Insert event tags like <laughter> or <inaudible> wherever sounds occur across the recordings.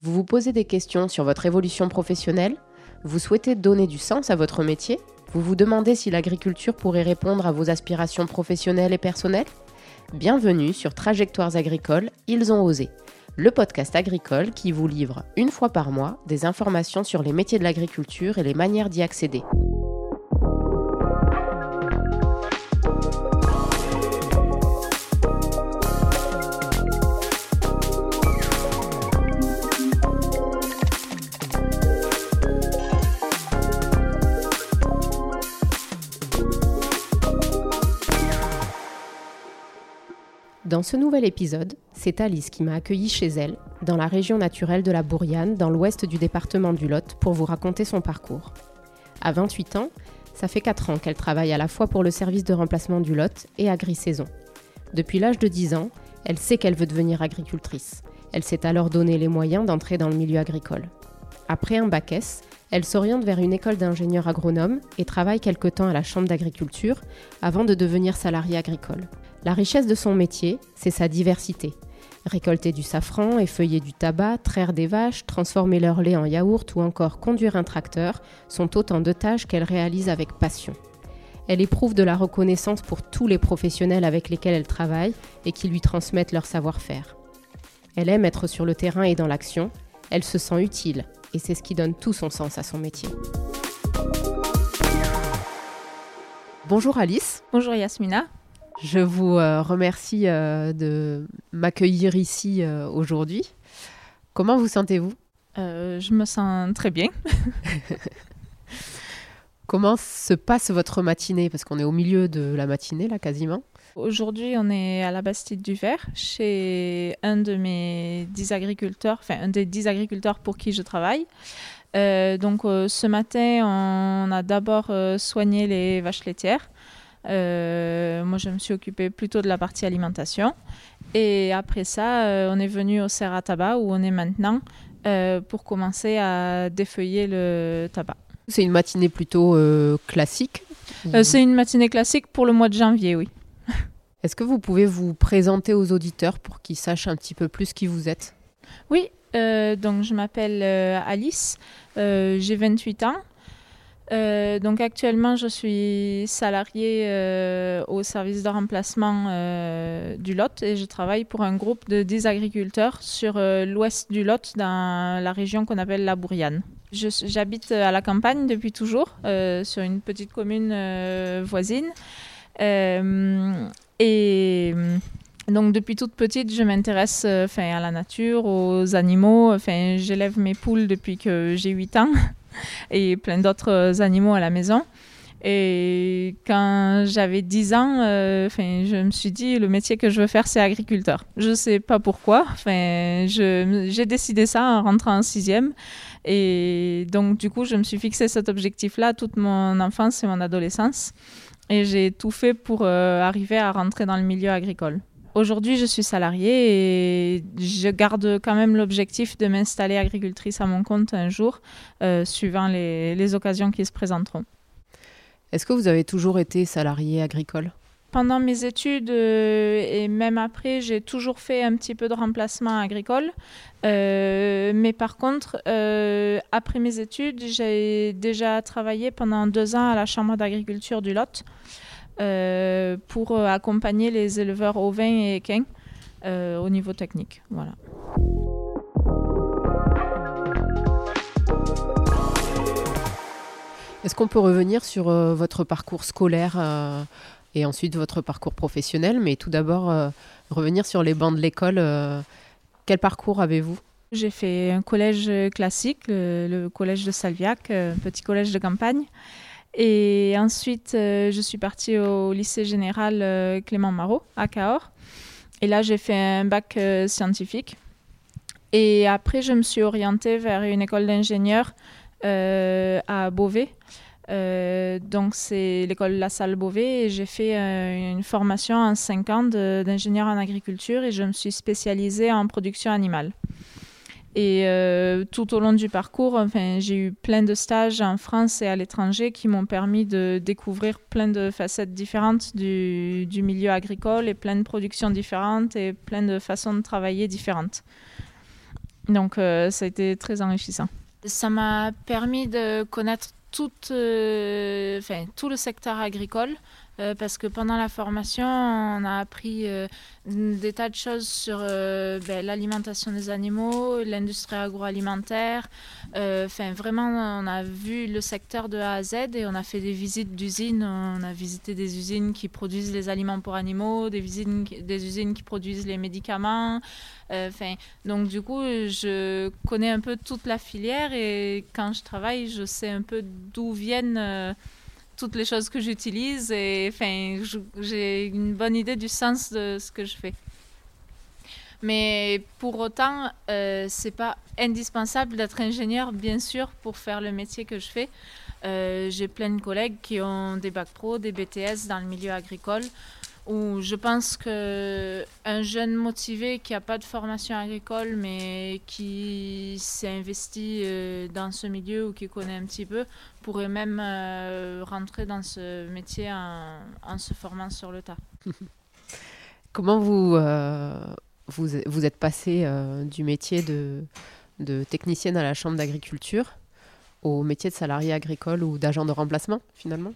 Vous vous posez des questions sur votre évolution professionnelle Vous souhaitez donner du sens à votre métier Vous vous demandez si l'agriculture pourrait répondre à vos aspirations professionnelles et personnelles? Bienvenue sur Trajectoires agricoles, ils ont osé, le podcast agricole qui vous livre une fois par mois des informations sur les métiers de l'agriculture et les manières d'y accéder. Dans ce nouvel épisode, c'est Alice qui m'a accueillie chez elle, dans la région naturelle de la Bourriane, dans l'ouest du département du Lot, pour vous raconter son parcours. À 28 ans, ça fait 4 ans qu'elle travaille à la fois pour le service de remplacement du Lot et Agri-Saison. Depuis l'âge de 10 ans, elle sait qu'elle veut devenir agricultrice. Elle s'est alors donné les moyens d'entrer dans le milieu agricole. Après un bac S, elle s'oriente vers une école d'ingénieur agronome et travaille quelque temps à la chambre d'agriculture avant de devenir salariée agricole. La richesse de son métier, c'est sa diversité. Récolter du safran, effeuiller du tabac, traire des vaches, transformer leur lait en yaourt ou encore conduire un tracteur sont autant de tâches qu'elle réalise avec passion. Elle éprouve de la reconnaissance pour tous les professionnels avec lesquels elle travaille et qui lui transmettent leur savoir-faire. Elle aime être sur le terrain et dans l'action, elle se sent utile et c'est ce qui donne tout son sens à son métier. Bonjour Alice. Bonjour Yasmina. Je vous euh, remercie euh, de m'accueillir ici euh, aujourd'hui. Comment vous sentez-vous? Je me sens très bien. <laughs> Comment se passe votre matinée? Parce qu'on est au milieu de la matinée, là, quasiment. Aujourd'hui, on est à la Bastide du Ver, chez un de mes dix agriculteurs, enfin, un des dix agriculteurs pour qui je travaille. donc, ce matin, on a d'abord soigné les vaches laitières. Euh, moi, je me suis occupée plutôt de la partie alimentation. Et après ça, euh, on est venu au serre à tabac où on est maintenant euh, pour commencer à défeuiller le tabac. C'est une matinée plutôt classique C'est une matinée classique pour le mois de janvier, oui. <laughs> Est-ce que vous pouvez vous présenter aux auditeurs pour qu'ils sachent un petit peu plus qui vous êtes? Oui, donc je m'appelle Alice, j'ai 28 ans. Euh, donc actuellement, je suis salariée euh, au service de remplacement euh, du Lot et je travaille pour un groupe de 10 agriculteurs sur l'ouest du Lot, dans la région qu'on appelle la Bourriane. J'habite à la campagne depuis toujours, sur une petite commune voisine. et donc depuis toute petite, je m'intéresse à la nature, aux animaux. J'élève mes poules depuis que j'ai 8 ans. <laughs> et plein d'autres animaux à la maison. Et quand j'avais 10 ans, euh, je me suis dit, le métier que je veux faire, c'est agriculteur. Je ne sais pas pourquoi. J'ai décidé ça en rentrant en sixième. Et donc, du coup, je me suis fixé cet objectif-là toute mon enfance et mon adolescence. Et j'ai tout fait pour euh, arriver à rentrer dans le milieu agricole. Aujourd'hui, je suis salariée et je garde quand même l'objectif de m'installer agricultrice à mon compte un jour, euh, suivant les, occasions qui se présenteront. Est-ce que vous avez toujours été salariée agricole? Pendant mes études euh, et même après, j'ai toujours fait un petit peu de remplacement agricole. Euh, mais par contre, après mes études, j'ai déjà travaillé pendant deux ans à la Chambre d'agriculture du Lot. Euh, pour euh, accompagner les éleveurs ovins et équins euh, au niveau technique. Voilà. Est-ce qu'on peut revenir sur votre parcours scolaire et ensuite votre parcours professionnel, mais tout d'abord revenir sur les bancs de l'école. quel parcours avez-vous? J'ai fait un collège classique, le, collège de Salviac, un petit collège de campagne. Et ensuite, euh, je suis partie au lycée général euh, Clément Marot à Cahors. Et là, j'ai fait un bac euh, scientifique. Et après, je me suis orientée vers une école d'ingénieur à Beauvais. donc, c'est l'école La Salle Beauvais. Et j'ai fait une formation en 5 ans d'ingénieur en agriculture et je me suis spécialisée en production animale. Et euh, tout au long du parcours, enfin, j'ai eu plein de stages en France et à l'étranger qui m'ont permis de découvrir plein de facettes différentes du, milieu agricole et plein de productions différentes et plein de façons de travailler différentes. Donc ça a été très enrichissant. Ça m'a permis de connaître tout, tout le secteur agricole, euh, parce que pendant la formation, on a appris euh, des tas de choses sur euh, ben, l'alimentation des animaux, l'industrie agroalimentaire. Enfin, vraiment, on a vu le secteur de A à Z et on a fait des visites d'usines. On a visité des usines qui produisent les aliments pour animaux, des, usines, des usines qui produisent les médicaments. Enfin, donc du coup, je connais un peu toute la filière et quand je travaille, je sais un peu d'où viennent toutes les choses que j'utilise et enfin, j'ai une bonne idée du sens de ce que je fais. Mais pour autant, euh, c'est pas indispensable d'être ingénieur, bien sûr, pour faire le métier que je fais. Euh, j'ai plein de collègues qui ont des bacs pro, des BTS dans le milieu agricole où je pense que un jeune motivé qui n'a pas de formation agricole mais qui s'est investi euh, dans ce milieu ou qui connaît un petit peu pourrait même euh, rentrer dans ce métier en, se formant sur le tas. <laughs> Comment vous, euh, vous, vous, êtes passé du métier de, de technicienne à la chambre d'agriculture au métier de salarié agricole ou d'agent de remplacement finalement?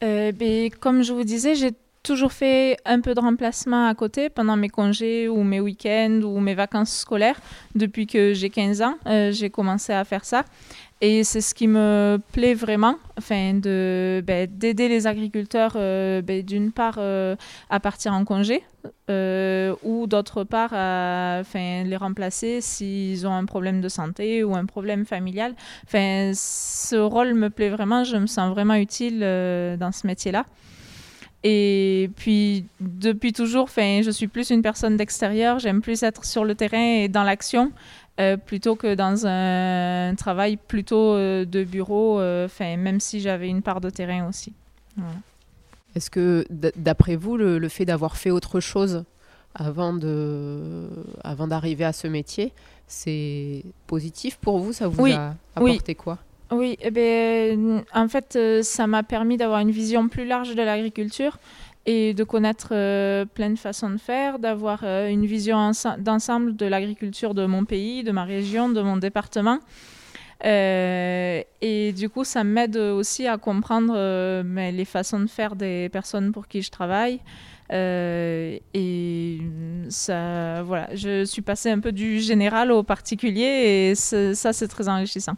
Ben, Comme je vous disais, j'ai toujours fait un peu de remplacement à côté pendant mes congés ou mes week-ends ou mes vacances scolaires. Depuis que j'ai 15 ans, euh, j'ai commencé à faire ça. Et c'est ce qui me plaît vraiment, enfin, ben, d'aider les agriculteurs, euh, ben, d'une part, euh, à partir en congé, ou d'autre part, à enfin, les remplacer s'ils ont un problème de santé ou un problème familial. Enfin, ce rôle me plaît vraiment, je me sens vraiment utile dans ce métier-là. Et puis, depuis toujours, je suis plus une personne d'extérieur. J'aime plus être sur le terrain et dans l'action euh, plutôt que dans un travail plutôt euh, de bureau, euh, même si j'avais une part de terrain aussi. Est-ce que, d'après vous, le, fait d'avoir fait autre chose avant, de, avant d'arriver à ce métier, c'est positif pour vous? Ça vous a apporté quoi? Oui, eh ben, en fait, euh, ça m'a permis d'avoir une vision plus large de l'agriculture et de connaître euh, plein de façons de faire, d'avoir euh, une vision d'ensemble de l'agriculture de mon pays, de ma région, de mon département. et du coup, ça m'aide aussi à comprendre mais les façons de faire des personnes pour qui je travaille. et voilà, je suis passée un peu du général au particulier et ça, c'est très enrichissant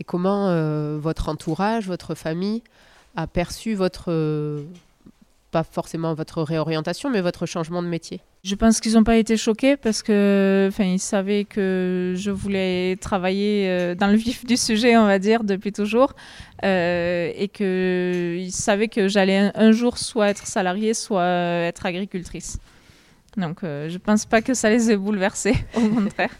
et comment euh, votre entourage, votre famille a perçu votre, euh, pas forcément votre réorientation, mais votre changement de métier? Je pense qu'ils n'ont pas été choqués parce que, ils savaient que je voulais travailler euh, dans le vif du sujet, on va dire, depuis toujours, et qu'ils savaient que j'allais un, jour soit être salariée, soit être agricultrice. Donc, je ne pense pas que ça les ait bouleversés, <laughs> au contraire.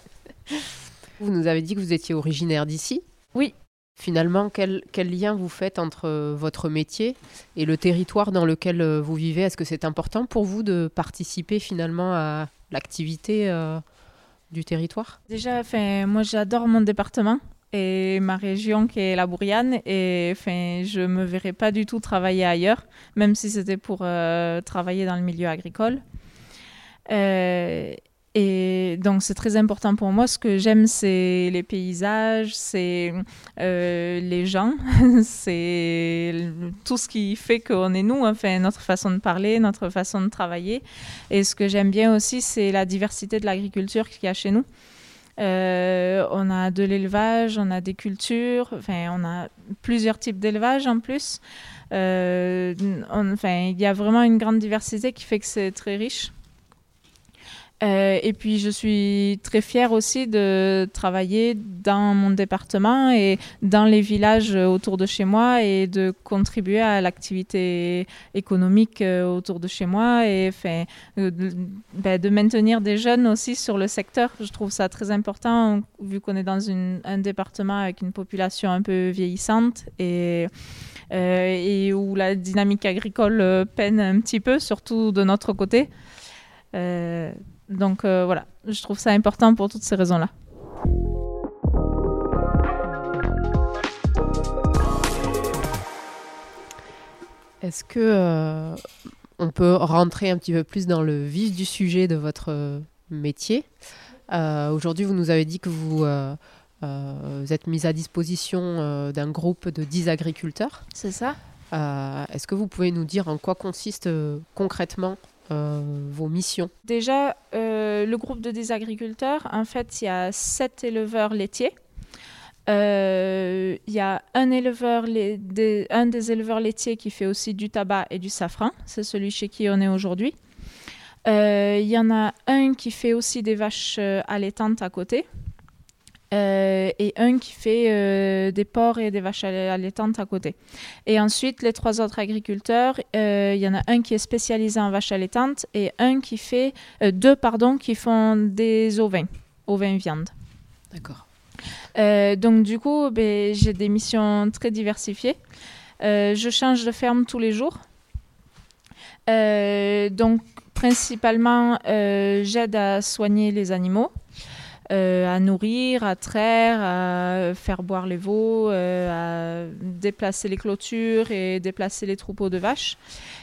Vous nous avez dit que vous étiez originaire d'ici. Oui. Finalement, quel, lien vous faites entre euh, votre métier et le territoire dans lequel euh, vous vivez? Est-ce que c'est important pour vous de participer finalement à l'activité euh, du territoire? Déjà, moi j'adore mon département et ma région qui est la Bouriane et enfin je me verrais pas du tout travailler ailleurs même si c'était pour travailler dans le milieu agricole et donc c'est très important pour moi. Ce que j'aime, c'est les paysages, c'est euh, les gens, <laughs> c'est tout ce qui fait qu'on est nous, enfin notre façon de parler, notre façon de travailler. Et ce que j'aime bien aussi, c'est la diversité de l'agriculture qu'il y a chez nous. Euh, on a de l'élevage, on a des cultures, enfin on a plusieurs types d'élevage en plus. Euh, il y a vraiment une grande diversité qui fait que c'est très riche. Euh, et puis je suis très fière aussi de travailler dans mon département et dans les villages autour de chez moi et de contribuer à l'activité économique euh, autour de chez moi et euh, ben, de, maintenir des jeunes aussi sur le secteur. Je trouve ça très important vu qu'on est dans un département avec une population un peu vieillissante et où la dynamique agricole peine un petit peu, surtout de notre côté. Donc euh, voilà, je trouve ça important pour toutes ces raisons-là. Est-ce que euh, on peut rentrer un petit peu plus dans le vif du sujet de votre métier? Aujourd'hui, vous nous avez dit que vous, vous êtes mise à disposition d'un groupe de 10 agriculteurs. C'est ça. Est-ce que vous pouvez nous dire en quoi consiste concrètement vos missions Déjà, le groupe de 10 agriculteurs, en fait, il y a 7 éleveurs laitiers euh, il y a un, éleveur, des, un des éleveurs laitiers qui fait aussi du tabac et du safran. C'est celui chez qui on est aujourd'hui. Euh, il y en a un qui fait aussi des vaches euh, allaitantes à côté. Et un qui fait des porcs et des vaches allaitantes à côté. Et ensuite, les trois autres agriculteurs, il y en a un qui est spécialisé en vaches allaitantes et un qui fait, deux pardon, qui font des ovins, ovins viande. D'accord. Euh, donc du coup, ben, j'ai des missions très diversifiées. Euh, je change de ferme tous les jours. Euh, donc principalement, j'aide à soigner les animaux. À nourrir, à traire, à faire boire les veaux, à déplacer les clôtures et déplacer les troupeaux de vaches.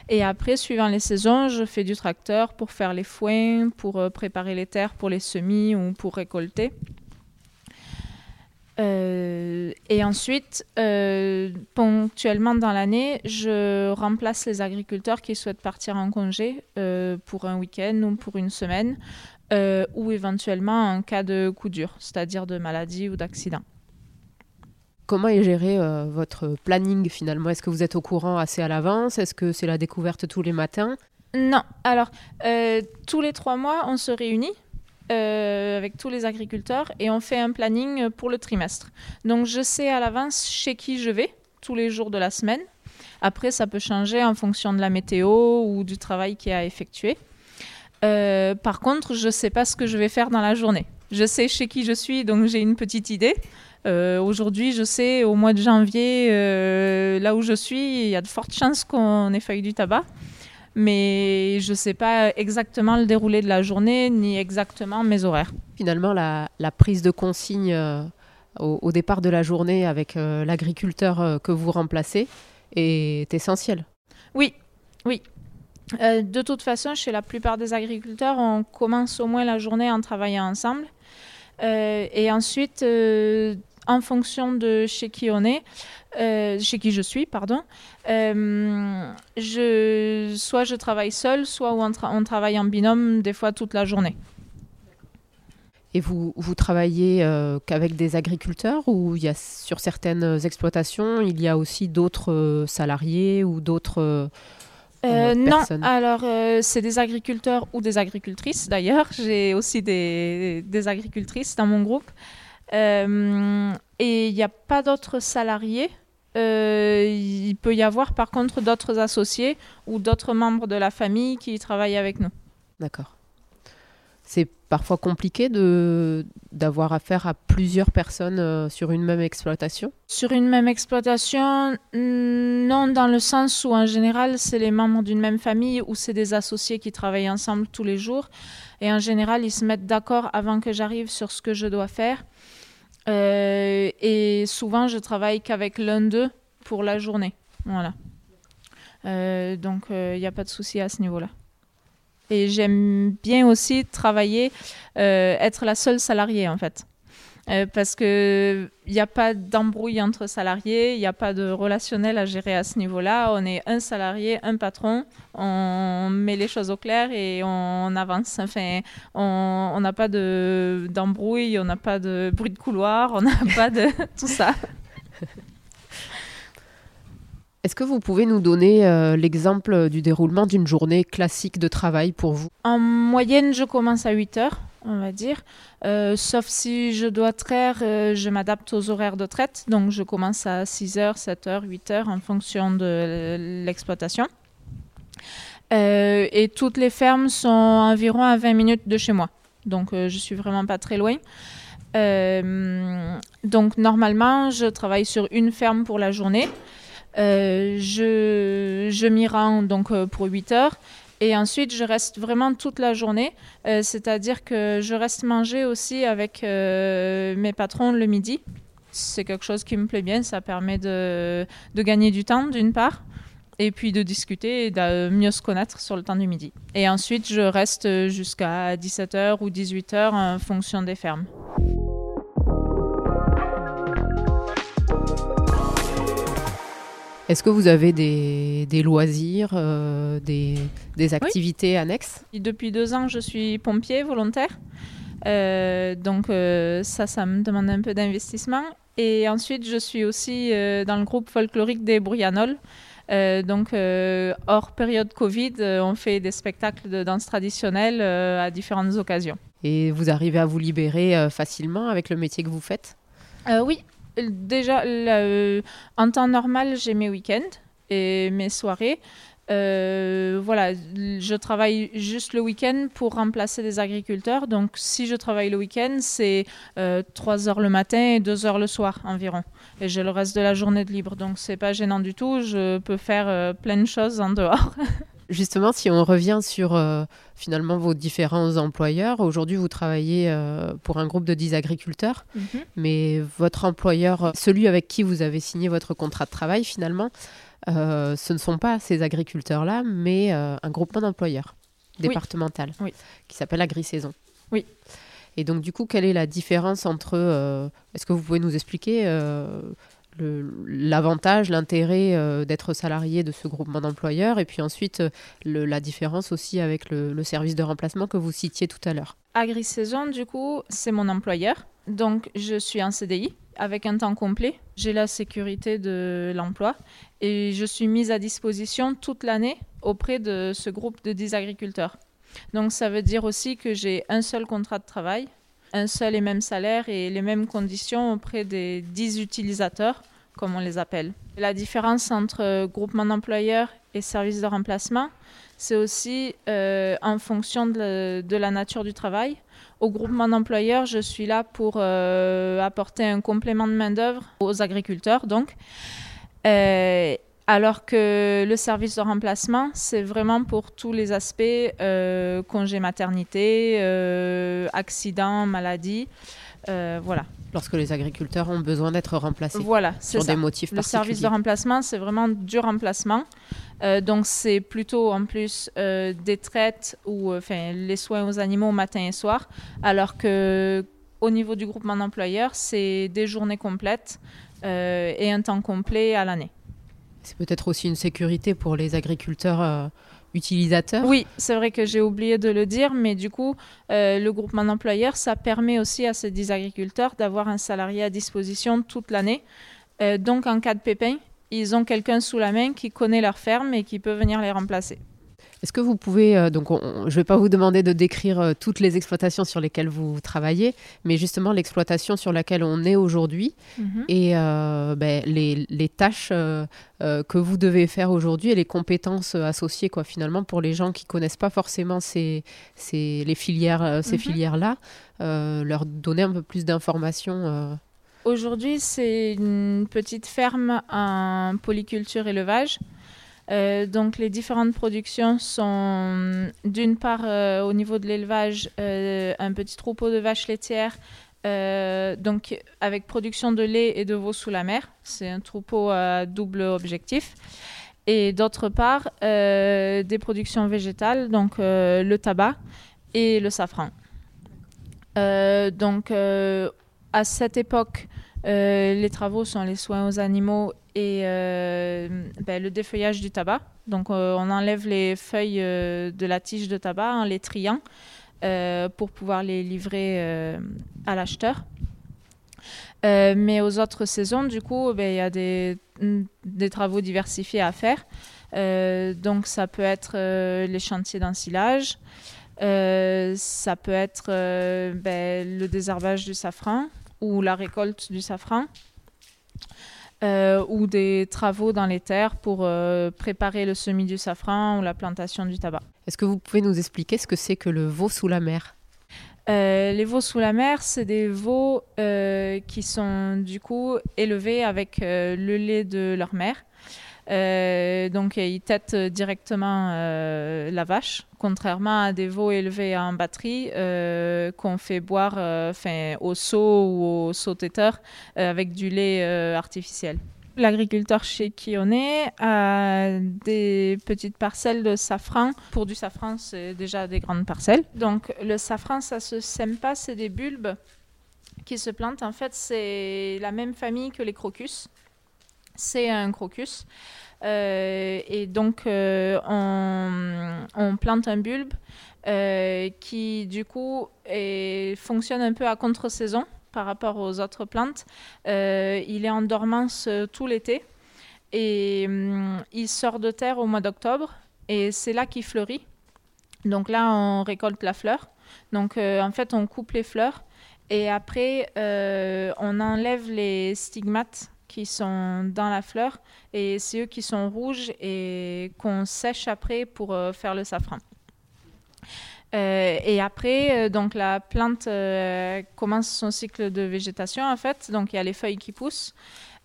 Et après, suivant les saisons, je fais du tracteur pour faire les foins, pour préparer les terres pour les semis ou pour récolter. Euh, et ensuite, euh, ponctuellement dans l'année, je remplace les agriculteurs qui souhaitent partir en congé euh, pour un week-end ou pour une semaine, ou éventuellement en cas de coup dur, c'est-à-dire de maladie ou d'accident. Comment est géré votre planning finalement? Est-ce que vous êtes au courant assez à l'avance? Est-ce que c'est la découverte tous les matins? Non. Alors, tous les trois mois, on se réunit euh, avec tous les agriculteurs et on fait un planning pour le trimestre. Donc je sais à l'avance chez qui je vais tous les jours de la semaine. Après, ça peut changer en fonction de la météo ou du travail qui a effectué. Euh, par contre, je ne sais pas ce que je vais faire dans la journée. Je sais chez qui je suis, donc j'ai une petite idée. Euh, aujourd'hui, je sais au mois de janvier, là où je suis, il y a de fortes chances qu'on ait failli du tabac mais je ne sais pas exactement le déroulé de la journée ni exactement mes horaires. Finalement, la, prise de consigne euh, au, départ de la journée avec euh, l'agriculteur euh, que vous remplacez est essentielle. Oui, oui. De toute façon, chez la plupart des agriculteurs, on commence au moins la journée en travaillant ensemble. et ensuite, en fonction de chez qui on est, euh, chez qui je suis, pardon, euh, soit je travaille seul, soit on, travaille en binôme, des fois toute la journée. Et vous, vous travaillez euh, qu'avec des agriculteurs ou sur certaines exploitations, il y a aussi d'autres salariés ou d'autres... non, alors c'est des agriculteurs ou des agricultrices d'ailleurs. <laughs> J'ai aussi des, des, agricultrices dans mon groupe. Euh, et il n'y a pas d'autres salariés. Euh, il peut y avoir par contre d'autres associés ou d'autres membres de la famille qui travaillent avec nous. D'accord. C'est parfois compliqué de d'avoir affaire à plusieurs personnes euh, sur une même exploitation? Sur une même exploitation, non, dans le sens où en général c'est les membres d'une même famille ou c'est des associés qui travaillent ensemble tous les jours. Et en général, ils se mettent d'accord avant que j'arrive sur ce que je dois faire. Euh, et souvent, je travaille qu'avec l'un d'eux pour la journée. Voilà. Euh, donc, il n'y a pas de souci à ce niveau-là. Et j'aime bien aussi travailler, être la seule salariée en fait. Euh, parce qu'il n'y a pas d'embrouille entre salariés, il n'y a pas de relationnel à gérer à ce niveau-là. On est un salarié, un patron, on met les choses au clair et on, avance. Enfin, on n'a pas d'embrouille, on n'a pas de bruit de couloir, on n'a <laughs> pas de tout ça. <laughs> Est-ce que vous pouvez nous donner euh, l'exemple du déroulement d'une journée classique de travail pour vous? En moyenne, je commence à 8 heures on va dire. Euh, sauf si je dois traire, euh, je m'adapte aux horaires de traite. Donc, je commence à 6h, 7h, 8h en fonction de l'exploitation. Et toutes les fermes sont environ à 20 minutes de chez moi. Donc, je suis vraiment pas très loin. donc, normalement, je travaille sur une ferme pour la journée. Je, je m'y rends donc pour 8 heures et ensuite, je reste vraiment toute la journée, euh, c'est-à-dire que je reste manger aussi avec euh, mes patrons le midi. C'est quelque chose qui me plaît bien, ça permet de, de gagner du temps d'une part. et puis de discuter et de mieux se connaître sur le temps du midi. Et ensuite, je reste jusqu'à 17h ou 18h en fonction des fermes. Est-ce que vous avez des, loisirs, euh, des, activités annexes? Depuis deux ans, je suis pompier volontaire. Euh, donc euh, ça, ça me demande un peu d'investissement. Et ensuite, je suis aussi dans le groupe folklorique des Brouillanols. donc, hors période Covid, on fait des spectacles de danse traditionnelle à différentes occasions. Et vous arrivez à vous libérer facilement avec le métier que vous faites? Oui, déjà, euh, en temps normal, j'ai mes week-ends et mes soirées. Euh, voilà, je travaille juste le week-end pour remplacer des agriculteurs. Donc, si je travaille le week-end, c'est 3 euh, heures le matin et 2 heures le soir environ. Et j'ai le reste de la journée de libre. Donc, c'est pas gênant du tout. Je peux faire plein de choses en dehors. <laughs> Justement, si on revient sur euh, finalement vos différents employeurs, aujourd'hui vous travaillez euh, pour un groupe de 10 agriculteurs, mhm. mais votre employeur, celui avec qui vous avez signé votre contrat de travail finalement, euh, ce ne sont pas ces agriculteurs-là, mais un groupement d'employeurs départemental qui s'appelle Agri-Saison. Oui. Et donc du coup, quelle est la différence entre... Est-ce que vous pouvez nous expliquer l'avantage, l'intérêt euh, d'être salarié de ce groupement d'employeurs et puis ensuite euh, la différence aussi avec le, service de remplacement que vous citiez tout à l'heure. Agri-Saison, du coup, c'est mon employeur. Donc, je suis en CDI avec un temps complet. J'ai la sécurité de l'emploi et je suis mise à disposition toute l'année auprès de ce groupe de 10 agriculteurs. Donc, ça veut dire aussi que j'ai un seul contrat de travail un seul et même salaire et les mêmes conditions auprès des 10 utilisateurs, comme on les appelle. La différence entre groupement d'employeurs et service de remplacement, c'est aussi euh, en fonction de, la nature du travail. Au groupement d'employeurs, je suis là pour euh, apporter un complément de main-d'œuvre aux agriculteurs, donc. Euh, alors que le service de remplacement, c'est vraiment pour tous les aspects euh, congé maternité, euh, accident, maladie. Euh, voilà. Lorsque les agriculteurs ont besoin d'être remplacés voilà, sur des motifs Le service de remplacement, c'est vraiment du remplacement. donc, c'est plutôt en plus des traites ou les soins aux animaux matin et soir. Alors que au niveau du groupement d'employeurs, c'est des journées complètes et un temps complet à l'année. C'est peut-être aussi une sécurité pour les agriculteurs euh, utilisateurs. Oui, c'est vrai que j'ai oublié de le dire, mais du coup, euh, le groupement d'employeurs, ça permet aussi à ces 10 agriculteurs d'avoir un salarié à disposition toute l'année. Euh, donc, en cas de pépin, ils ont quelqu'un sous la main qui connaît leur ferme et qui peut venir les remplacer. Est-ce que vous pouvez, euh, donc je ne vais pas vous demander de décrire euh, toutes les exploitations sur lesquelles vous travaillez, mais justement l'exploitation sur laquelle on est aujourd'hui mhm. et euh, ben, les, les, tâches que vous devez faire aujourd'hui et les compétences associées, quoi, finalement, pour les gens qui ne connaissent pas forcément ces, ces les filières, ces mhm. filières-là, leur donner un peu plus d'informations. Aujourd'hui, c'est une petite ferme en polyculture élevage. Euh, donc les différentes productions sont d'une part euh, au niveau de l'élevage euh, un petit troupeau de vaches laitières donc avec production de lait et de veau sous la mer. C'est un troupeau à double objectif. Et d'autre part des productions végétales, donc le tabac et le safran. donc à cette époque, les travaux sont les soins aux animaux et euh, ben, le défeuillage du tabac. Donc euh, on enlève les feuilles euh, de la tige de tabac en les triant pour pouvoir les livrer à l'acheteur. mais aux autres saisons, du coup, ben, il y a des, travaux diversifiés à faire. donc ça peut être les chantiers d'ensilage, ça peut être ben, le désherbage du safran ou la récolte du safran. Euh, ou des travaux dans les terres pour euh, préparer le semis du safran ou la plantation du tabac. Est-ce que vous pouvez nous expliquer ce que c'est que le veau sous la mer? Euh, les veaux sous la mer, c'est des veaux qui sont du coup élevés avec le lait de leur mère. Euh, donc ils têtent directement euh, la vache, contrairement à des veaux élevés en batterie euh, qu'on fait boire au seau ou au seau-téteur avec du lait artificiel. l'agriculteur chez qui on est a des petites parcelles de safran. Pour du safran, c'est déjà des grandes parcelles. Donc le safran, ça se sème pas, c'est des bulbes qui se plantent. En fait, c'est la même famille que les crocus. C'est un crocus. Euh, et donc, euh, on, plante un bulbe euh, qui, du coup, fonctionne un peu à contre-saison par rapport aux autres plantes. Il est en dormance tout l'été et hum, il sort de terre au mois d'octobre et c'est là qu'il fleurit. Donc là, on récolte la fleur. Donc en fait, on coupe les fleurs et après, on enlève les stigmates qui sont dans la fleur et c'est eux qui sont rouges et qu'on sèche après pour faire le safran. Euh, et après, euh, donc la plante euh, commence son cycle de végétation en fait. Donc il y a les feuilles qui poussent.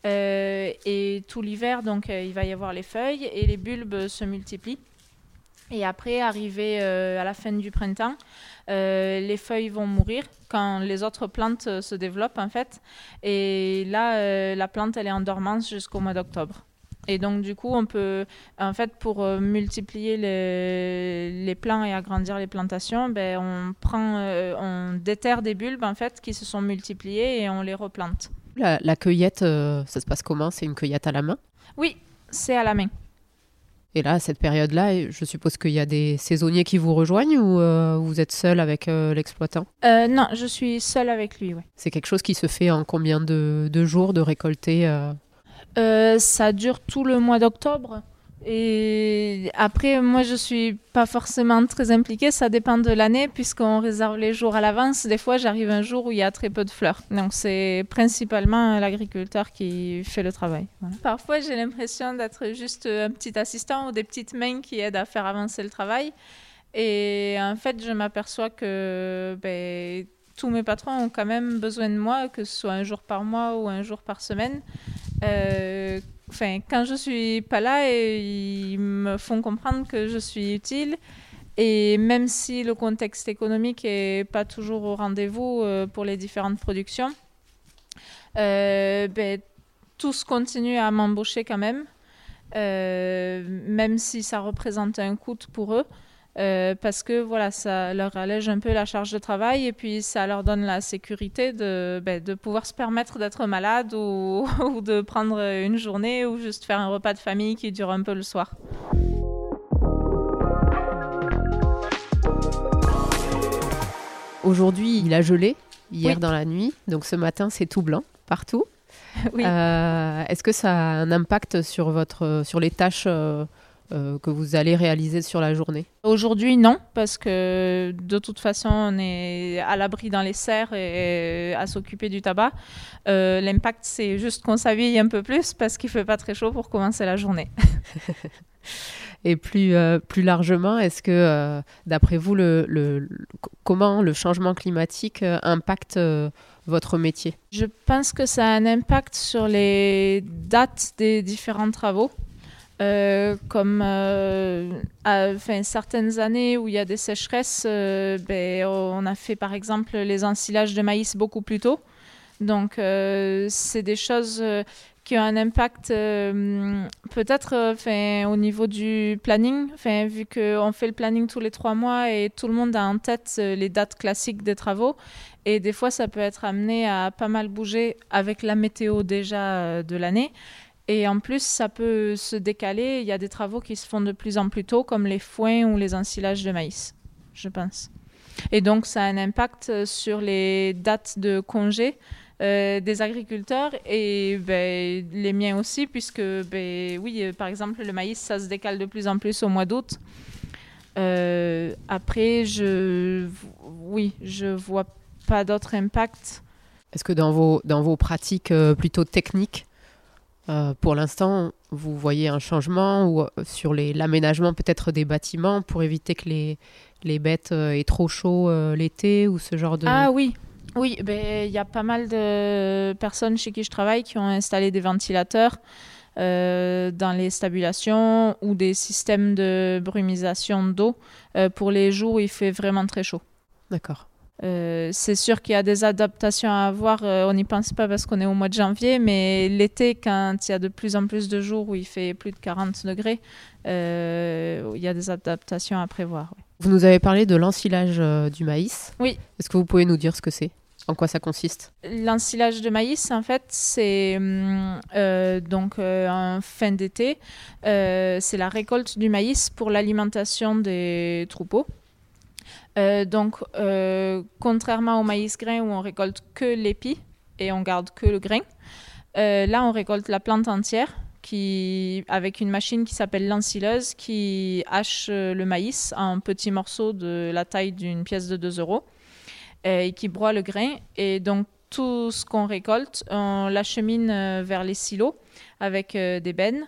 et tout l'hiver, donc il va y avoir les feuilles et les bulbes se multiplient. Et après, arrivé à la fin du printemps, les feuilles vont mourir quand les autres plantes se développent en fait. Et là, la plante, elle est en dormance jusqu'au mois d'octobre. Et donc, du coup, on peut, en fait, pour euh, multiplier les, les, plants et agrandir les plantations, ben, on prend, euh, on déterre des bulbes, en fait, qui se sont multipliés et on les replante. La, cueillette, euh, ça se passe comment? C'est une cueillette à la main? Oui, c'est à la main. Et là, à cette période-là, je suppose qu'il y a des saisonniers qui vous rejoignent ou vous êtes seul avec l'exploitant? Non, je suis seule avec lui. C'est quelque chose qui se fait en combien de, de jours de récolter euh, ça dure tout le mois d'octobre. Et après, moi, je suis pas forcément très impliquée. Ça dépend de l'année, puisqu'on réserve les jours à l'avance. Des fois, j'arrive un jour où il y a très peu de fleurs. Donc, c'est principalement l'agriculteur qui fait le travail. Parfois, j'ai l'impression d'être juste un petit assistant ou des petites mains qui aident à faire avancer le travail. Et en fait, je m'aperçois que ben, tous mes patrons ont quand même besoin de moi, que ce soit un jour par mois ou un jour par semaine. Euh, quand je suis pas là, ils me font comprendre que je suis utile. Et même si le contexte économique est pas toujours au rendez-vous euh, pour les différentes productions, euh, ben, tous continuent à m'embaucher quand même, même si ça représente un coût pour eux. Euh, parce que voilà, ça leur allège un peu la charge de travail et puis ça leur donne la sécurité de, ben, de pouvoir se permettre d'être malade ou, <laughs> ou, de prendre une journée ou juste faire un repas de famille qui dure un peu le soir. Aujourd'hui, il a gelé hier dans la nuit, donc ce matin c'est tout blanc partout. <laughs> Oui. Euh, est-ce que ça a un impact sur, votre, sur les tâches euh, euh, que vous allez réaliser sur la journée Aujourd'hui, non, parce que de toute façon, on est à l'abri dans les serres et, à s'occuper du tabac. Euh, l'impact, c'est juste qu'on s'habille un peu plus parce qu'il ne fait pas très chaud pour commencer la journée. <laughs> <laughs> et plus, euh, plus largement, est-ce que, d'après vous, le, comment le changement climatique impacte votre métier? Je pense que ça a un impact sur les dates des différents travaux. Euh, comme euh, certaines années où il y a des sécheresses, euh, ben, on a fait par exemple les ensilages de maïs beaucoup plus tôt. Donc c'est des choses qui ont un impact peut-être au niveau du planning, vu qu'on fait le planning tous les trois mois et tout le monde a en tête les dates classiques des travaux. Et des fois, ça peut être amené à pas mal bouger avec la météo déjà de l'année. Et en plus, ça peut se décaler. Il y a des travaux qui se font de plus en plus tôt, comme les foins ou les ensilages de maïs, je pense. Et donc, ça a un impact sur les dates de congé euh, des agriculteurs et ben, les miens aussi, puisque, ben, oui, euh, par exemple, le maïs, ça se décale de plus en plus au mois d'août. Euh, après, je, oui, je vois pas d'autres impacts. Est-ce que dans vos, dans vos pratiques plutôt techniques, euh, pour l'instant, vous voyez un changement ou euh, sur l'aménagement peut-être des bâtiments pour éviter que les, les bêtes euh, aient trop chaud l'été ou ce genre de... Ah oui, oui, ben, il y a pas mal de personnes chez qui je travaille qui ont installé des ventilateurs dans les stabulations ou des systèmes de brumisation d'eau pour les jours où il fait vraiment très chaud. D'accord. Euh, c'est sûr qu'il y a des adaptations à avoir. Euh, on n'y pense pas parce qu'on est au mois de janvier, mais l'été, quand il y a de plus en plus de jours où il fait plus de 40 degrés, euh, il y a des adaptations à prévoir. Vous nous avez parlé de l'ensilage du maïs. Oui. Est-ce que vous pouvez nous dire ce que c'est? En quoi ça consiste? L'ensilage de maïs, en fait, c'est donc en fin d'été. c'est la récolte du maïs pour l'alimentation des troupeaux. Euh, donc, euh, contrairement au maïs grain où on récolte que l'épi et on garde que le grain, euh, là on récolte la plante entière qui, avec une machine qui s'appelle l'ensileuse qui hache le maïs en petits morceaux de la taille d'une pièce de 2 euros et qui broie le grain. Et donc tout ce qu'on récolte, on l'achemine vers les silos avec des bennes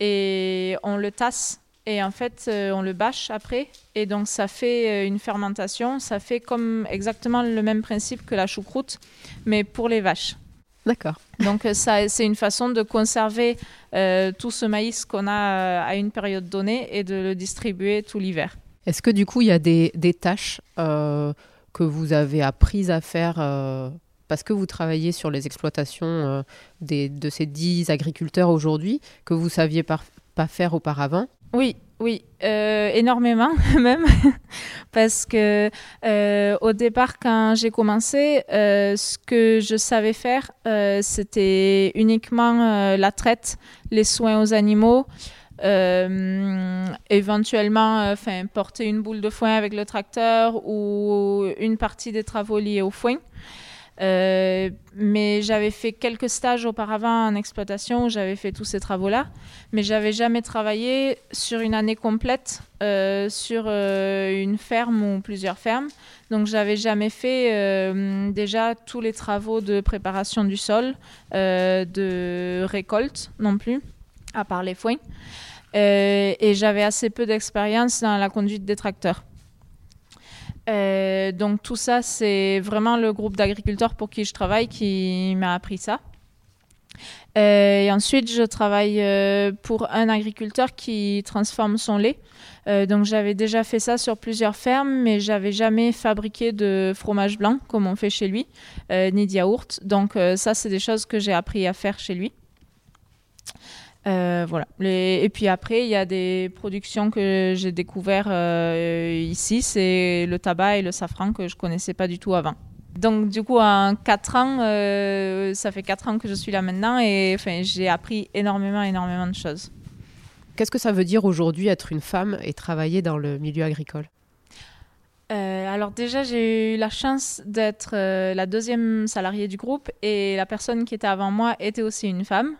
et on le tasse et en fait, euh, on le bâche après. Et donc, ça fait euh, une fermentation. Ça fait comme exactement le même principe que la choucroute, mais pour les vaches. D'accord. Donc, euh, ça, c'est une façon de conserver tout ce maïs qu'on a à une période donnée et de le distribuer tout l'hiver. Est-ce que du coup, il y a des, des tâches que vous avez apprises à faire parce que vous travaillez sur les exploitations des, de ces dix agriculteurs aujourd'hui que vous saviez pas faire auparavant? Oui, oui, euh, énormément <laughs> même, parce que euh, au départ, quand j'ai commencé, euh, ce que je savais faire, c'était uniquement la traite, les soins aux animaux, éventuellement, porter une boule de foin avec le tracteur ou une partie des travaux liés au foin. Euh, mais j'avais fait quelques stages auparavant en exploitation où j'avais fait tous ces travaux-là, mais j'avais jamais travaillé sur une année complète euh, sur euh, une ferme ou plusieurs fermes. Donc j'avais jamais fait déjà tous les travaux de préparation du sol, de récolte non plus, à part les foins. et j'avais assez peu d'expérience dans la conduite des tracteurs. Euh, donc tout ça, c'est vraiment le groupe d'agriculteurs pour qui je travaille qui m'a appris ça. Euh, et ensuite, je travaille euh, pour un agriculteur qui transforme son lait. donc j'avais déjà fait ça sur plusieurs fermes, mais j'avais jamais fabriqué de fromage blanc comme on fait chez lui, ni de yaourt. Donc ça, c'est des choses que j'ai appris à faire chez lui. Euh, voilà. Et puis après, il y a des productions que j'ai découvert euh, ici, c'est le tabac et le safran que je connaissais pas du tout avant. Donc du coup, en 4 ans, euh, ça fait 4 ans que je suis là maintenant et enfin, j'ai appris énormément, énormément de choses. Qu'est-ce que ça veut dire aujourd'hui être une femme et travailler dans le milieu agricole? Alors déjà, j'ai eu la chance d'être la deuxième salariée du groupe et la personne qui était avant moi était aussi une femme.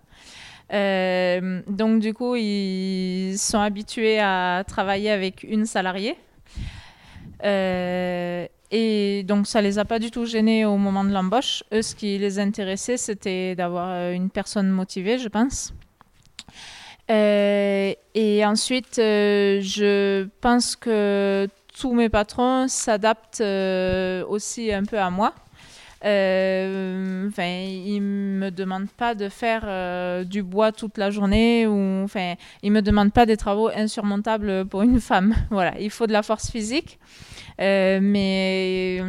Euh, donc du coup, ils sont habitués à travailler avec une salariée. Euh, et donc ça les a pas du tout gênés au moment de l'embauche. Eux, ce qui les intéressait, c'était d'avoir euh, une personne motivée, je pense. et ensuite, je pense que tous mes patrons s'adaptent aussi un peu à moi. Euh, enfin, ils me demandent pas de faire euh, du bois toute la journée ou enfin, ils me demandent pas des travaux insurmontables pour une <laughs> femme. Voilà, il faut de la force physique. Euh, mais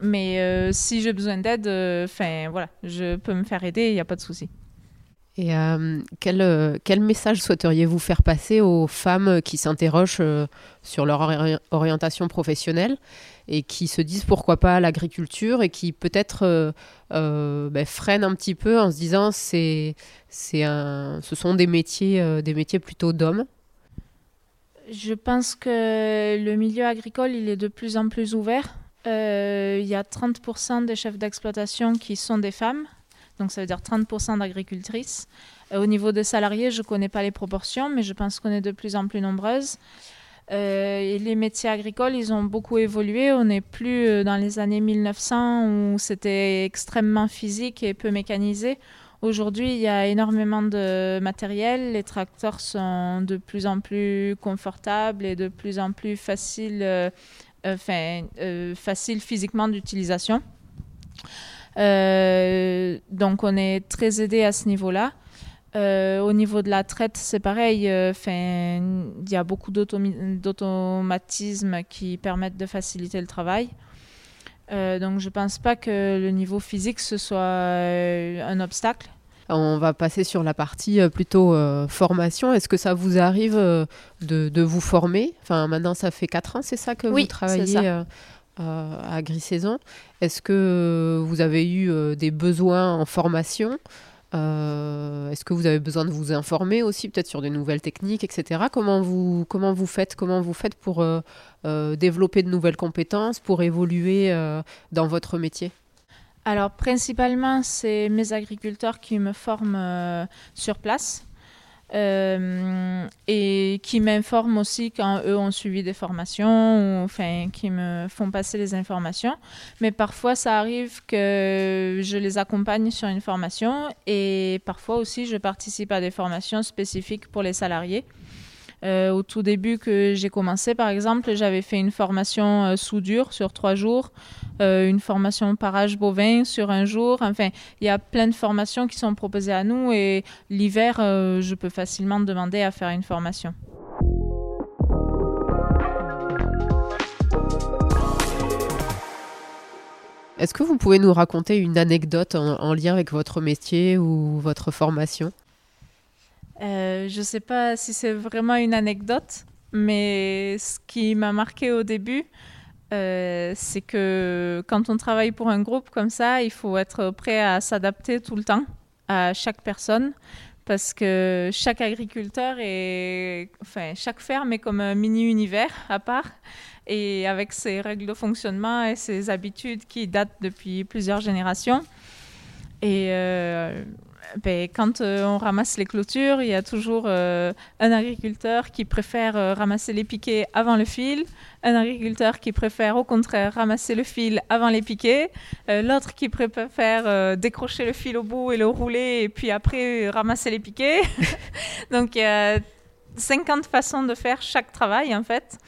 mais si j'ai besoin d'aide, enfin voilà, je peux me faire aider, il n'y a pas de souci. Et quel, quel message souhaiteriez-vous faire passer aux femmes qui s'interrogent sur leur orientation professionnelle et qui se disent pourquoi pas l'agriculture et qui peut-être euh, euh, ben, freinent un petit peu en se disant c'est c'est un ce sont des métiers euh, des métiers plutôt d'hommes? Je pense que le milieu agricole il est de plus en plus ouvert. Il y a 30% des chefs d'exploitation qui sont des femmes, donc ça veut dire 30% d'agricultrices. au niveau des salariés, je ne connais pas les proportions, mais je pense qu'on est de plus en plus nombreuses. Euh, les métiers agricoles, ils ont beaucoup évolué. On n'est plus euh, dans les années 1900 où c'était extrêmement physique et peu mécanisé. Aujourd'hui, il y a énormément de matériel. Les tracteurs sont de plus en plus confortables et de plus en plus faciles, euh, faciles physiquement d'utilisation. Donc, on est très aidé à ce niveau-là. Euh, au niveau de la traite, c'est pareil. Euh, il y a beaucoup d'automatismes qui permettent de faciliter le travail. donc je ne pense pas que le niveau physique ce soit un obstacle. On va passer sur la partie plutôt formation. Est-ce que ça vous arrive de, vous former? Enfin, maintenant, ça fait 4 ans, c'est ça que vous travaillez à Gris-Saison. Est-ce que vous avez eu des besoins en formation euh, Est-ce que vous avez besoin de vous informer aussi, peut-être sur des nouvelles techniques, etc. Comment vous, comment vous faites Comment vous faites pour euh, euh, développer de nouvelles compétences, pour évoluer dans votre métier? Alors, principalement, c'est mes agriculteurs qui me forment sur place. Euh, et qui m'informent aussi quand eux ont suivi des formations, ou, enfin, qui me font passer les informations. Mais parfois, ça arrive que je les accompagne sur une formation et parfois aussi, je participe à des formations spécifiques pour les salariés. Euh, au tout début que j'ai commencé, par exemple, j'avais fait une formation euh, soudure sur trois jours, euh, une formation parage bovin sur un jour. Enfin, il y a plein de formations qui sont proposées à nous et l'hiver, je peux facilement demander à faire une formation. Est-ce que vous pouvez nous raconter une anecdote en lien avec votre métier ou votre formation? Euh, je ne sais pas si c'est vraiment une anecdote, mais ce qui m'a marqué au début, euh, c'est que quand on travaille pour un groupe comme ça, il faut être prêt à s'adapter tout le temps à chaque personne parce que chaque agriculteur et enfin chaque ferme est comme un mini univers à part et avec ses règles de fonctionnement et ses habitudes qui datent depuis plusieurs générations. Et euh, ben, quand euh, on ramasse les clôtures, il y a toujours euh, un agriculteur qui préfère euh, ramasser les piquets avant le fil, un agriculteur qui préfère au contraire ramasser le fil avant les piquets, l'autre qui préfère décrocher le fil au bout et le rouler et puis après ramasser les piquets. <laughs> Donc il y a 50 façons de faire chaque travail en fait.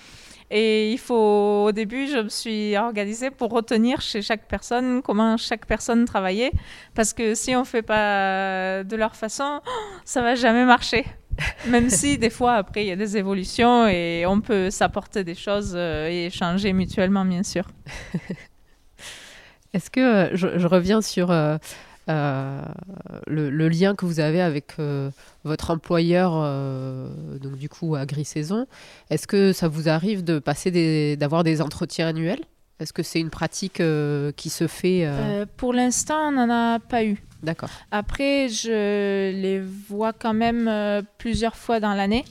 Et il faut, au début, je me suis organisée pour retenir chez chaque personne comment chaque personne travaillait. Parce que si on ne fait pas de leur façon, <gasps> ça va jamais marcher. <laughs> Même si des fois, après, il y a des évolutions et on peut s'apporter des choses euh, et échanger mutuellement, bien sûr. <laughs> Est-ce que euh, je, reviens sur euh, euh, le, lien que vous avez avec euh, votre employeur, euh, donc du coup à Gris-Saison, est-ce que ça vous arrive de passer d'avoir des entretiens annuels? Est-ce que c'est une pratique qui se fait Pour l'instant, on n'en a pas eu. D'accord. Après, je les vois quand même plusieurs fois dans l'année.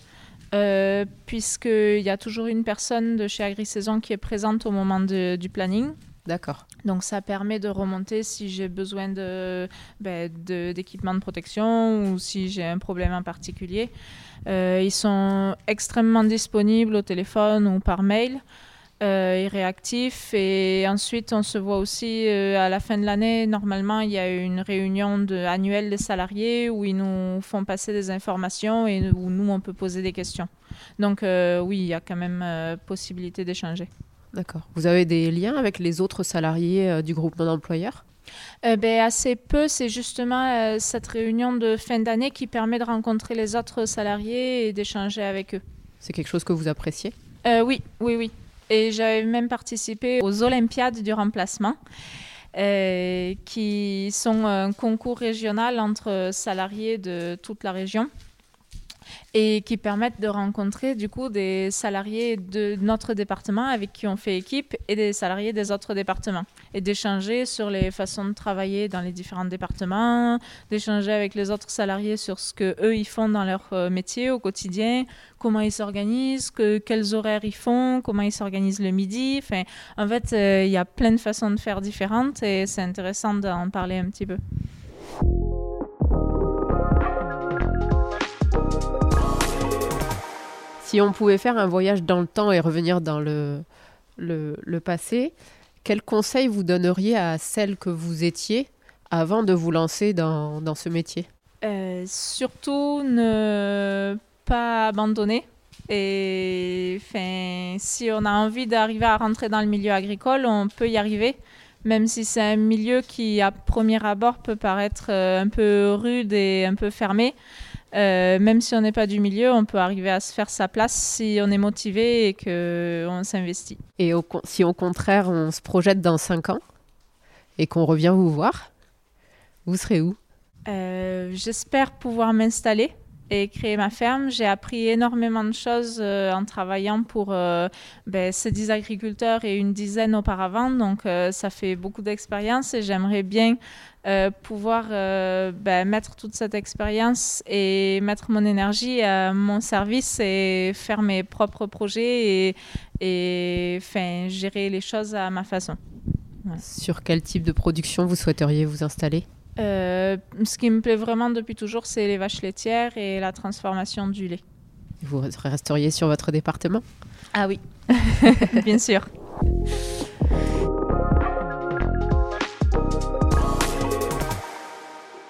puisqu'il y a toujours une personne de chez Agri-Saison qui est présente au moment du planning. D'accord. Donc ça permet de remonter si j'ai besoin de, ben, d'équipement de, protection ou si j'ai un problème en particulier. Euh, ils sont extrêmement disponibles au téléphone ou par mail euh, et réactifs. Et ensuite, on se voit aussi euh, à la fin de l'année. Normalement, il y a une réunion de, annuelle des salariés où ils nous font passer des informations et où nous, on peut poser des questions. Donc oui, il y a quand même possibilité d'échanger. D'accord. Vous avez des liens avec les autres salariés euh, du groupement d'employeurs euh, ben, Assez peu. C'est justement euh, cette réunion de fin d'année qui permet de rencontrer les autres salariés et d'échanger avec eux. C'est quelque chose que vous appréciez? Oui, oui, oui. Et j'avais même participé aux Olympiades du remplacement. qui sont un concours régional entre salariés de toute la région et qui permettent de rencontrer du coup des salariés de notre département avec qui on fait équipe et des salariés des autres départements et d'échanger sur les façons de travailler dans les différents départements, d'échanger avec les autres salariés sur ce que eux ils font dans leur euh, métier au quotidien, comment ils s'organisent, que, quels horaires ils font, comment ils s'organisent le midi. En fait, euh, il y a plein de façons de faire différentes et c'est intéressant d'en parler un petit peu. Si on pouvait faire un voyage dans le temps et revenir dans le, le, passé, quel conseil vous donneriez à celle que vous étiez avant de vous lancer dans, dans ce métier? Euh, Surtout ne pas abandonner. Et si on a envie d'arriver à rentrer dans le milieu agricole, on peut y arriver, même si c'est un milieu qui, à premier abord, peut paraître euh, un peu rude et un peu fermé. Euh, même si on n'est pas du milieu, on peut arriver à se faire sa place si on est motivé et qu'on s'investit. Et si au contraire on se projette dans 5 ans et qu'on revient vous voir, vous serez où? Euh, J'espère pouvoir m'installer et créer ma ferme. J'ai appris énormément de choses euh, en travaillant pour euh, ben, ces 10 agriculteurs et une dizaine auparavant. Donc, euh, ça fait beaucoup d'expérience et j'aimerais bien pouvoir ben, mettre toute cette expérience et mettre mon énergie à mon service et faire mes propres projets et, et gérer les choses à ma façon. Sur quel type de production vous souhaiteriez vous installer? Euh, ce qui me plaît vraiment depuis toujours, c'est les vaches laitières et la transformation du lait. Vous resteriez sur votre département? Ah oui, <laughs> bien sûr.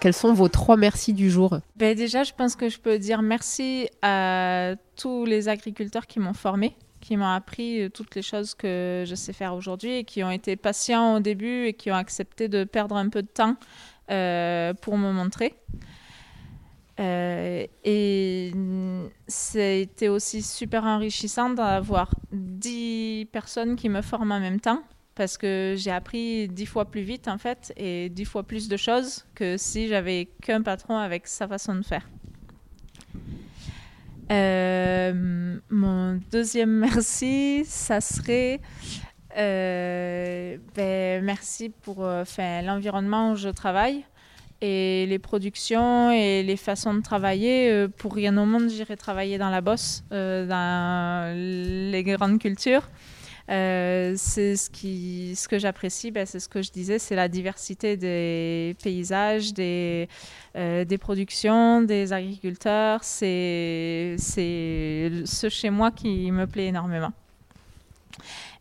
Quels sont vos trois merci du jour ben Déjà, je pense que je peux dire merci à tous les agriculteurs qui m'ont formé, qui m'ont appris toutes les choses que je sais faire aujourd'hui et qui ont été patients au début et qui ont accepté de perdre un peu de temps euh, pour me montrer. Euh, et c'était aussi super enrichissant d'avoir 10 personnes qui me forment en même temps parce que j'ai appris 10 fois plus vite en fait et 10 fois plus de choses que si j'avais qu'un patron avec sa façon de faire. Euh, mon deuxième <laughs> merci, ça serait euh, ben, merci pour euh, l'environnement où je travaille et les productions et les façons de travailler. Pour rien au monde, j'irai travailler dans la bosse, dans les grandes cultures. C'est ce, que j'apprécie, ben, c'est ce que je disais, c'est la diversité des paysages, des, des productions, des agriculteurs. C'est ce chez moi qui me plaît énormément.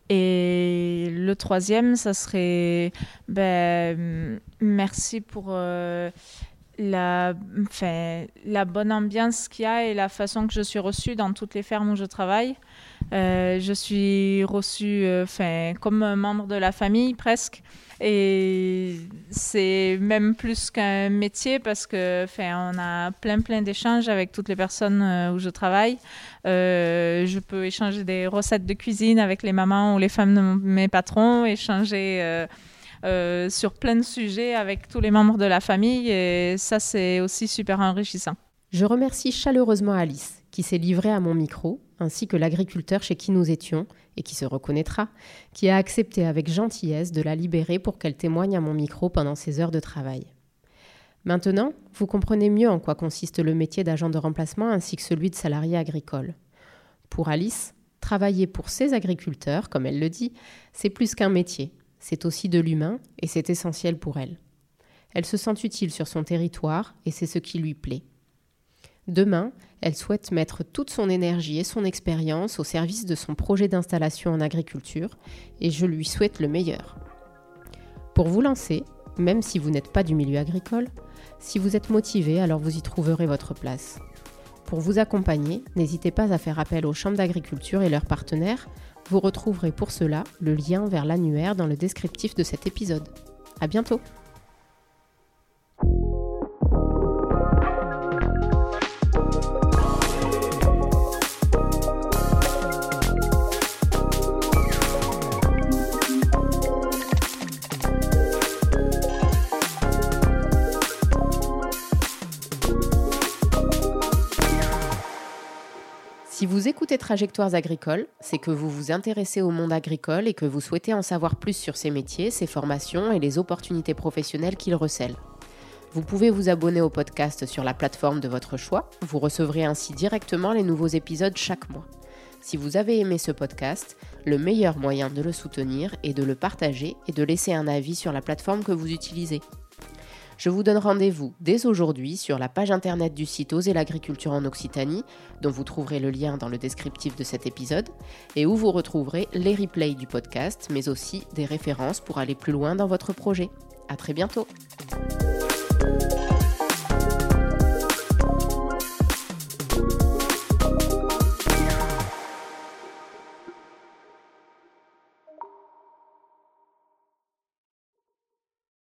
Et le troisième, ça serait ben, merci pour euh, la, la bonne ambiance qu'il y a et la façon que je suis reçue dans toutes les fermes où je travaille. Euh, je suis reçue euh, comme membre de la famille presque. Et c'est même plus qu'un métier parce que on a plein plein d'échanges avec toutes les personnes où je travaille. Euh, je peux échanger des recettes de cuisine avec les mamans ou les femmes de mes patrons, échanger euh, euh, sur plein de sujets avec tous les membres de la famille et ça c'est aussi super enrichissant. Je remercie chaleureusement Alice qui s'est livrée à mon micro, ainsi que l'agriculteur chez qui nous étions, et qui se reconnaîtra, qui a accepté avec gentillesse de la libérer pour qu'elle témoigne à mon micro pendant ses heures de travail. Maintenant, vous comprenez mieux en quoi consiste le métier d'agent de remplacement ainsi que celui de salarié agricole. Pour Alice, travailler pour ses agriculteurs, comme elle le dit, c'est plus qu'un métier, c'est aussi de l'humain et c'est essentiel pour elle. Elle se sent utile sur son territoire et c'est ce qui lui plaît. Demain, elle souhaite mettre toute son énergie et son expérience au service de son projet d'installation en agriculture et je lui souhaite le meilleur. Pour vous lancer, même si vous n'êtes pas du milieu agricole, si vous êtes motivé, alors vous y trouverez votre place. Pour vous accompagner, n'hésitez pas à faire appel aux chambres d'agriculture et leurs partenaires. Vous retrouverez pour cela le lien vers l'annuaire dans le descriptif de cet épisode. À bientôt! Trajectoires agricoles, c'est que vous vous intéressez au monde agricole et que vous souhaitez en savoir plus sur ses métiers, ses formations et les opportunités professionnelles qu'il recèle. Vous pouvez vous abonner au podcast sur la plateforme de votre choix, vous recevrez ainsi directement les nouveaux épisodes chaque mois. Si vous avez aimé ce podcast, le meilleur moyen de le soutenir est de le partager et de laisser un avis sur la plateforme que vous utilisez. Je vous donne rendez-vous dès aujourd'hui sur la page internet du site Oser l'agriculture en Occitanie, dont vous trouverez le lien dans le descriptif de cet épisode, et où vous retrouverez les replays du podcast, mais aussi des références pour aller plus loin dans votre projet. À très bientôt!